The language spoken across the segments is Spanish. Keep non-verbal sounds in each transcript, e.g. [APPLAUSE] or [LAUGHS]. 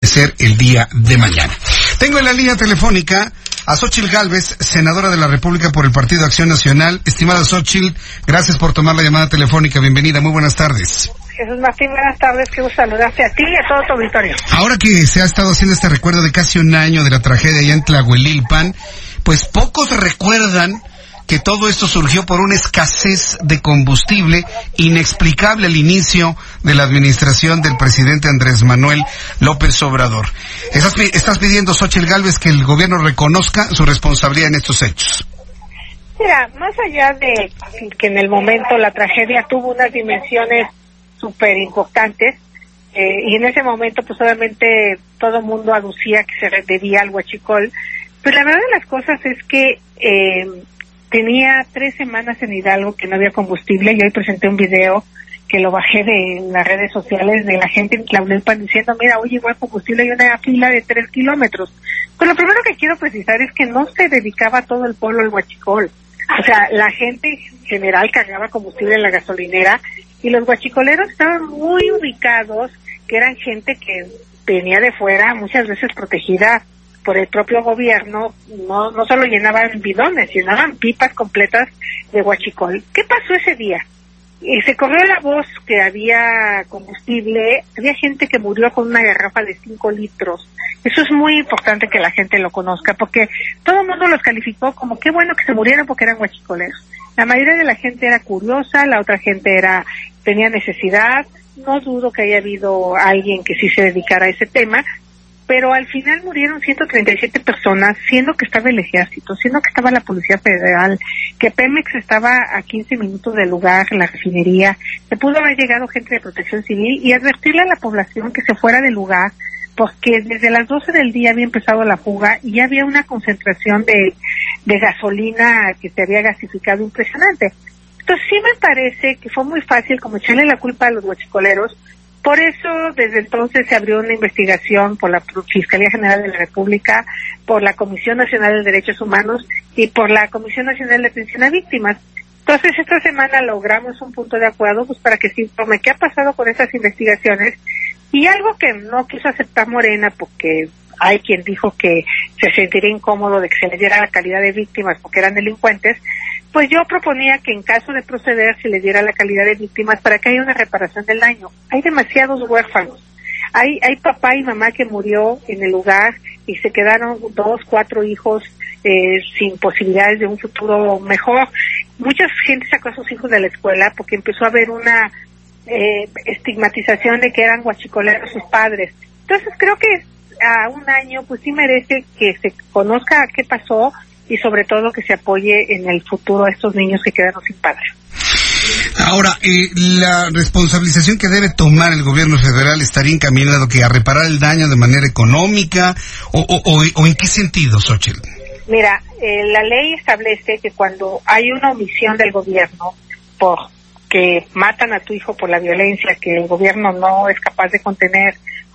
Ser el día de mañana. Tengo en la línea telefónica a Xochil Gálvez, senadora de la República por el Partido Acción Nacional. Estimada Xochil, gracias por tomar la llamada telefónica. Bienvenida, muy buenas tardes. Jesús Martín, buenas tardes, qué gusto saludarte a ti y a todo tu auditorio. Ahora que se ha estado haciendo este recuerdo de casi un año de la tragedia allá en Tlahuelilpan, pues pocos recuerdan que todo esto surgió por una escasez de combustible inexplicable al inicio de la administración del presidente Andrés Manuel López Obrador. Estás, estás pidiendo, Xochitl Gálvez, que el gobierno reconozca su responsabilidad en estos hechos. Mira, más allá de que en el momento la tragedia tuvo unas dimensiones súper importantes, eh, y en ese momento pues obviamente todo el mundo aducía que se debía al huachicol, pues la verdad de las cosas es que eh, tenía tres semanas en Hidalgo que no había combustible y hoy presenté un video que lo bajé de las redes sociales de la gente en Tlaulelpan diciendo, mira, hoy llegó el combustible y una fila de tres kilómetros. Pues lo primero que quiero precisar es que no se dedicaba todo el pueblo al huachicol. O sea, la gente en general cargaba combustible en la gasolinera y los guachicoleros estaban muy ubicados, que eran gente que venía de fuera, muchas veces protegida por el propio gobierno, no, no solo llenaban bidones, llenaban pipas completas de guachicol. ¿Qué pasó ese día? Y se corrió la voz que había combustible, había gente que murió con una garrafa de 5 litros. Eso es muy importante que la gente lo conozca, porque todo el mundo los calificó como qué bueno que se murieron porque eran guachicoleros. La mayoría de la gente era curiosa, la otra gente era tenía necesidad. No dudo que haya habido alguien que sí se dedicara a ese tema, pero al final murieron 137 personas, siendo que estaba el ejército, siendo que estaba la Policía Federal, que Pemex estaba a 15 minutos del lugar, la refinería, se pudo haber llegado gente de protección civil y advertirle a la población que se fuera del lugar, porque desde las 12 del día había empezado la fuga y ya había una concentración de, gasolina que se había gasificado impresionante. Entonces sí me parece que fue muy fácil como echarle la culpa a los huachicoleros, por eso, desde entonces se abrió una investigación por la Fiscalía General de la República, por la Comisión Nacional de Derechos Humanos y por la Comisión Nacional de Atención a Víctimas. Entonces, esta semana logramos un punto de acuerdo pues, para que se informe qué ha pasado con esas investigaciones y algo que no quiso aceptar Morena porque hay quien dijo que se sentiría incómodo de que se le diera la calidad de víctimas porque eran delincuentes, pues yo proponía que en caso de proceder se le diera la calidad de víctimas para que haya una reparación del daño. Hay demasiados huérfanos. Hay, hay papá y mamá que murió en el lugar y se quedaron dos, cuatro hijos eh, sin posibilidades de un futuro mejor. Mucha gente sacó a sus hijos de la escuela porque empezó a haber una eh, estigmatización de que eran guachicoleros sus padres. Entonces creo que a un año pues sí merece que se conozca qué pasó y sobre todo que se apoye en el futuro a estos niños que quedaron sin padre. Ahora, eh, la responsabilización que debe tomar el gobierno federal estaría encaminado que a reparar el daño de manera económica o, o, o en qué sentido, Xochitl? Mira, eh, la ley establece que cuando hay una omisión del gobierno por que matan a tu hijo por la violencia que el gobierno no es capaz de contener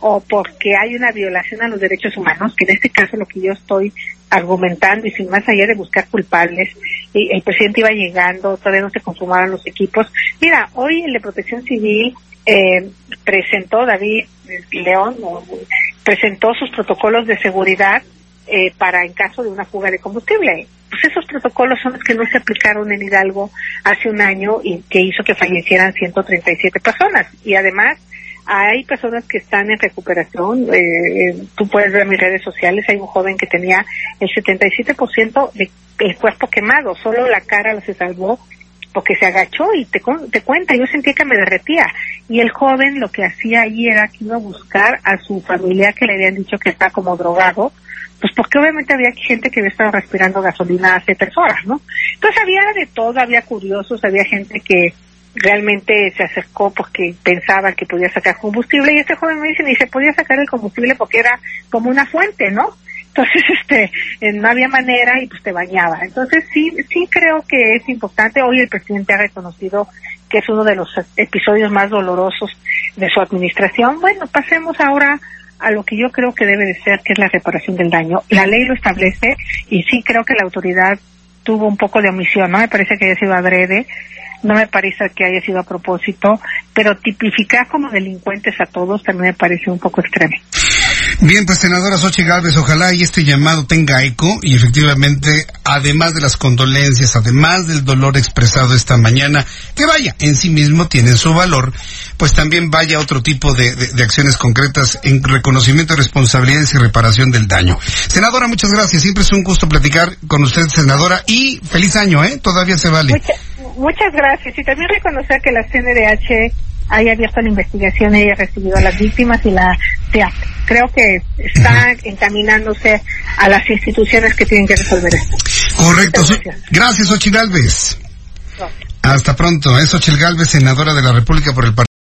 o porque hay una violación a los derechos humanos, que en este caso lo que yo estoy argumentando y sin más allá de buscar culpables, y el presidente iba llegando, todavía no se consumaban los equipos. Mira, hoy el de Protección Civil eh, presentó, David León, presentó sus protocolos de seguridad eh, para en caso de una fuga de combustible. Pues esos protocolos son los que no se aplicaron en Hidalgo hace un año y que hizo que fallecieran 137 personas. Y además, hay personas que están en recuperación. Eh, tú puedes ver mis redes sociales, hay un joven que tenía el 77% del cuerpo quemado, solo la cara se salvó porque se agachó y te, te cuenta, yo sentía que me derretía. Y el joven lo que hacía ahí era que iba a buscar a su familia que le habían dicho que está como drogado, pues porque obviamente había gente que había estado respirando gasolina hace tres horas, ¿no? Entonces había de todo, había curiosos, había gente que realmente se acercó porque pensaba que podía sacar combustible y este joven me dice ni se podía sacar el combustible porque era como una fuente, ¿no? Entonces, [LAUGHS] este, eh, no había manera y pues te bañaba. Entonces, sí, sí creo que es importante. Hoy el presidente ha reconocido que es uno de los episodios más dolorosos de su administración. Bueno, pasemos ahora a lo que yo creo que debe de ser, que es la reparación del daño. La ley lo establece y sí creo que la autoridad tuvo un poco de omisión, no me parece que haya sido adrede, no me parece que haya sido a propósito, pero tipificar como delincuentes a todos también me parece un poco extremo. Bien, pues senadora Xochitl Gálvez, ojalá y este llamado tenga eco y efectivamente, además de las condolencias, además del dolor expresado esta mañana, que vaya, en sí mismo tienen su valor, pues también vaya otro tipo de, acciones concretas en reconocimiento de responsabilidades y reparación del daño. Senadora, muchas gracias. Siempre es un gusto platicar con usted, senadora, y feliz año, ¿eh? Todavía se vale. Mucha, muchas gracias. Y también reconocer que la CNDH haya abierto la investigación y haya recibido a las víctimas y la TEAP. Creo que está encaminándose a las instituciones que tienen que resolver esto. Correcto. Gracias, gracias Ochil Galvez. No. Hasta pronto. Es Ochil Galvez, senadora de la República por el Partido.